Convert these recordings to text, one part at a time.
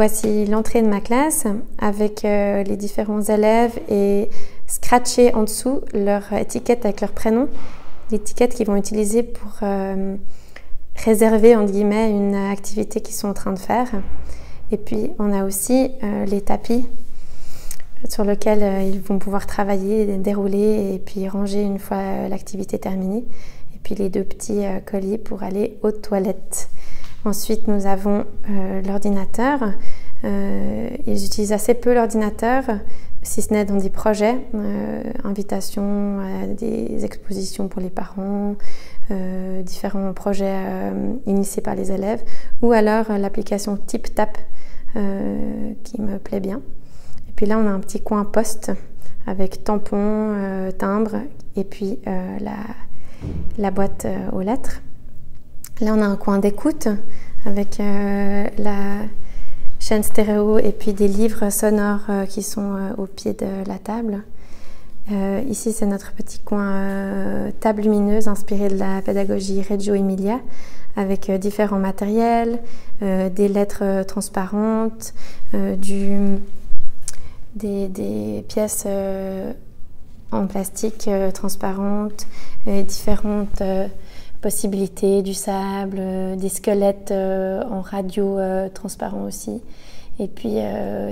voici l'entrée de ma classe avec les différents élèves et scratcher en dessous leur étiquette avec leur prénom, l'étiquette qu'ils vont utiliser pour réserver entre guillemets une activité qu'ils sont en train de faire. Et puis on a aussi les tapis sur lesquels ils vont pouvoir travailler, dérouler et puis ranger une fois l'activité terminée. Et puis les deux petits colis pour aller aux toilettes. Ensuite, nous avons euh, l'ordinateur. Euh, ils utilisent assez peu l'ordinateur, si ce n'est dans des projets, euh, invitations à des expositions pour les parents, différents projets initiés par les élèves, ou alors l'application TipTap qui me plaît bien. Et puis là, on a un petit coin poste avec tampon, timbre et puis la, la boîte aux lettres. Là, on a un coin d'écoute avec euh, la chaîne stéréo et puis des livres sonores euh, qui sont euh, au pied de la table. ici, c'est notre petit coin table lumineuse inspiré de la pédagogie Reggio Emilia avec différents matériels, des lettres transparentes, des, des, pièces en plastique transparentes, et différentes possibilités, du sable, euh, des squelettes euh, en radio euh, transparent aussi, et puis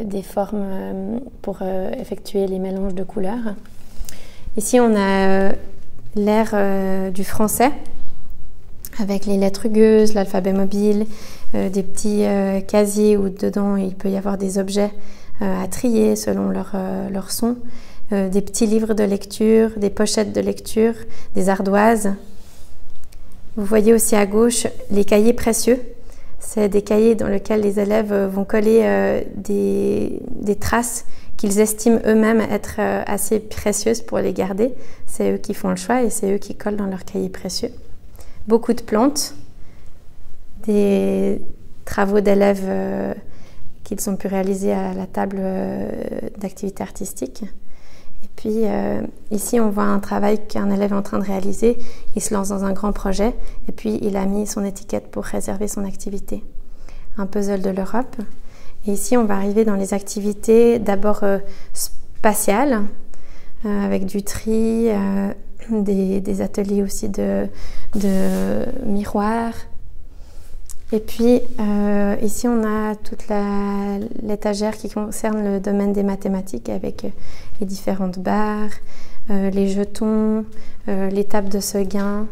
des formes pour effectuer les mélanges de couleurs. Ici, on a l'ère du français avec les lettres rugueuses, l'alphabet mobile, des petits casiers où dedans il peut y avoir des objets à trier selon leur, leur son, des petits livres de lecture, des pochettes de lecture, des ardoises vous voyez aussi à gauche les cahiers précieux. C'est des cahiers dans lesquels les élèves vont coller euh, des, traces qu'ils estiment eux-mêmes être euh, assez précieuses pour les garder. C'est eux qui font le choix et c'est eux qui collent dans leurs cahiers précieux. Beaucoup de plantes, des travaux d'élèves euh, qu'ils ont pu réaliser à la table d'activité artistique. Puis euh, ici, on voit un travail qu'un élève est en train de réaliser. Il se lance dans un grand projet et puis il a mis son étiquette pour réserver son activité. Un puzzle de l'Europe. Et ici, on va arriver dans les activités d'abord euh, spatiales, euh, avec du tri, des, ateliers aussi de, de miroirs, et puis euh, ici, on a toute l'étagère qui concerne le domaine des mathématiques avec euh, les différentes barres, euh, les jetons, les tables de Seguin,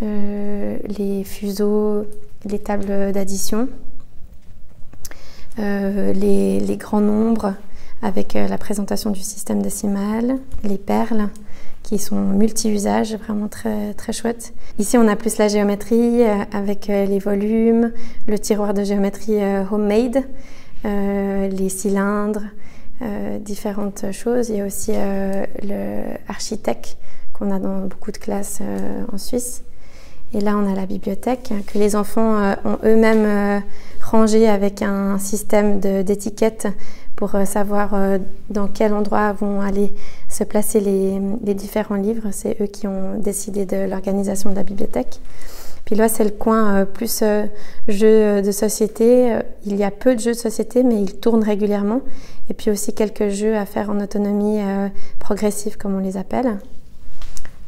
les fuseaux, les tables d'addition, les, les, grands nombres avec la présentation du système décimal, les perles, qui sont multi-usages, vraiment très, très chouettes. Ici, on a plus la géométrie euh, avec euh, les volumes, le tiroir de géométrie euh, homemade, les cylindres, différentes choses. Il y a aussi le architecte qu'on a dans beaucoup de classes en Suisse. Et là, on a la bibliothèque que les enfants ont eux-mêmes rangée avec un système d'étiquettes pour euh, savoir euh, dans quel endroit vont aller se placer les, différents livres. C'est eux qui ont décidé de l'organisation de la bibliothèque. Puis là, c'est le coin euh, plus jeux de société. Il y a peu de jeux de société, mais ils tournent régulièrement. Et puis aussi quelques jeux à faire en autonomie progressive, comme on les appelle.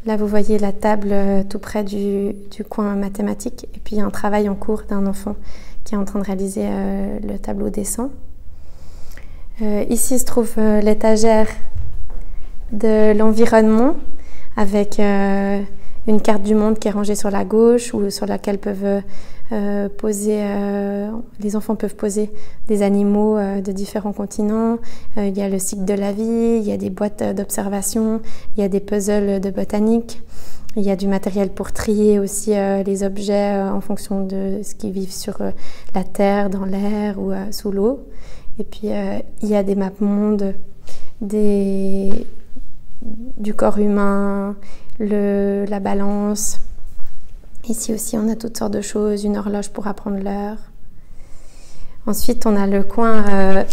Là, vous voyez la table tout près du, coin mathématique. Et puis, un travail en cours d'un enfant qui est en train de réaliser le tableau dessin. Euh, ici se trouve euh, l'étagère de l'environnement avec euh, une carte du monde qui est rangée sur la gauche ou sur laquelle peuvent poser, les enfants peuvent poser des animaux de différents continents. il y a le cycle de la vie, il y a des boîtes d'observation, il y a des puzzles de botanique. Il y a du matériel pour trier aussi les objets en fonction de ce qui vivent sur la terre, dans l'air ou sous l'eau. Et puis, euh, il y a des maps mondes, des, du corps humain, la balance. Ici aussi, on a toutes sortes de choses, une horloge pour apprendre l'heure. Ensuite, on a le coin euh,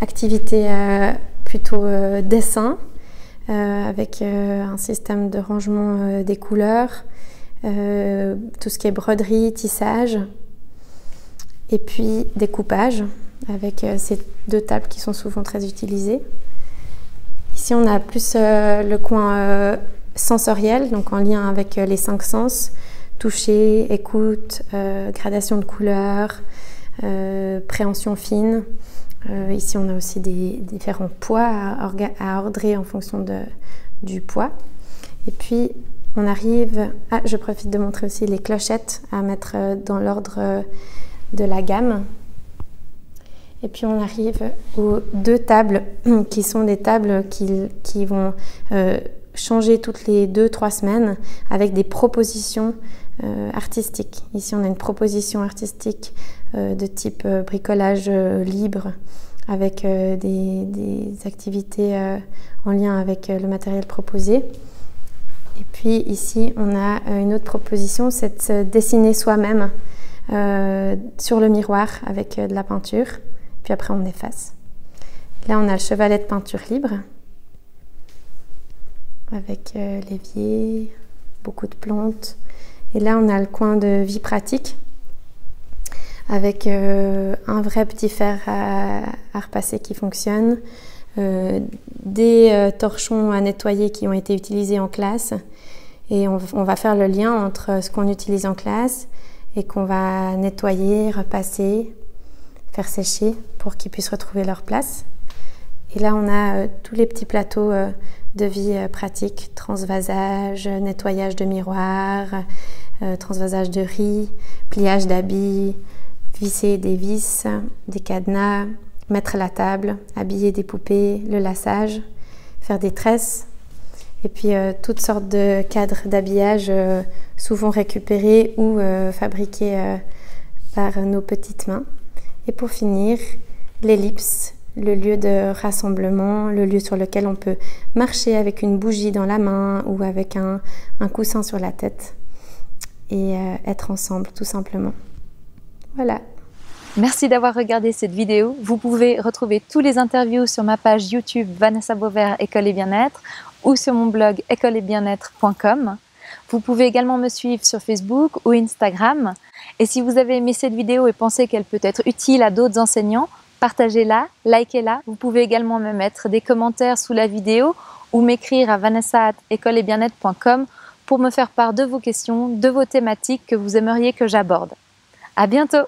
activité euh, plutôt dessin, avec un système de rangement des couleurs, tout ce qui est broderie, tissage, et puis découpage avec ces deux tables qui sont souvent très utilisées. Ici, on a plus le coin sensoriel, donc en lien avec les cinq sens, toucher, écoute, gradation de couleurs, préhension fine. ici, on a aussi des différents poids à, ordrer en fonction du poids. Et puis, on arrive. Ah, je profite de montrer aussi les clochettes à mettre euh, dans l'ordre euh, de la gamme. Et puis on arrive aux deux tables qui sont des tables qui, vont euh, changer toutes les deux, trois semaines avec des propositions artistiques. Ici on a une proposition artistique de type bricolage libre avec des, activités en lien avec le matériel proposé. Et puis ici, on a euh, une autre proposition, c'est de dessiner soi-même euh, sur le miroir avec euh, de la peinture. Puis après, on efface. Là, on a le chevalet de peinture libre avec l'évier, beaucoup de plantes. Et là, on a le coin de vie pratique avec un vrai petit fer à, repasser qui fonctionne, euh, des euh, torchons à nettoyer qui ont été utilisés en classe. Et on, va faire le lien entre ce qu'on utilise en classe et qu'on va nettoyer, repasser, faire sécher pour qu'ils puissent retrouver leur place. Et là, on a euh, tous les petits plateaux de vie pratique, transvasage, nettoyage de miroirs, transvasage de riz, pliage d'habits, visser des vis, des cadenas, mettre la table, habiller des poupées, le lassage, faire des tresses, et puis euh, toutes sortes de cadres d'habillage euh, souvent récupérés ou euh, fabriqués par nos petites mains. Et pour finir, l'ellipse, le lieu de rassemblement, le lieu sur lequel on peut marcher avec une bougie dans la main ou avec un coussin sur la tête et être ensemble tout simplement. Voilà. Merci d'avoir regardé cette vidéo. Vous pouvez retrouver tous les interviews sur ma page YouTube Vanessa Beauvert École et Bien-être ou sur mon blog écoleetbienêtre.com. Vous pouvez également me suivre sur Facebook ou Instagram. Et si vous avez aimé cette vidéo et pensez qu'elle peut être utile à d'autres enseignants, partagez-la, likez-la. Vous pouvez également me mettre des commentaires sous la vidéo ou m'écrire à vanessa.écoleetbienêtre.com pour me faire part de vos questions, de vos thématiques que vous aimeriez que j'aborde. À bientôt!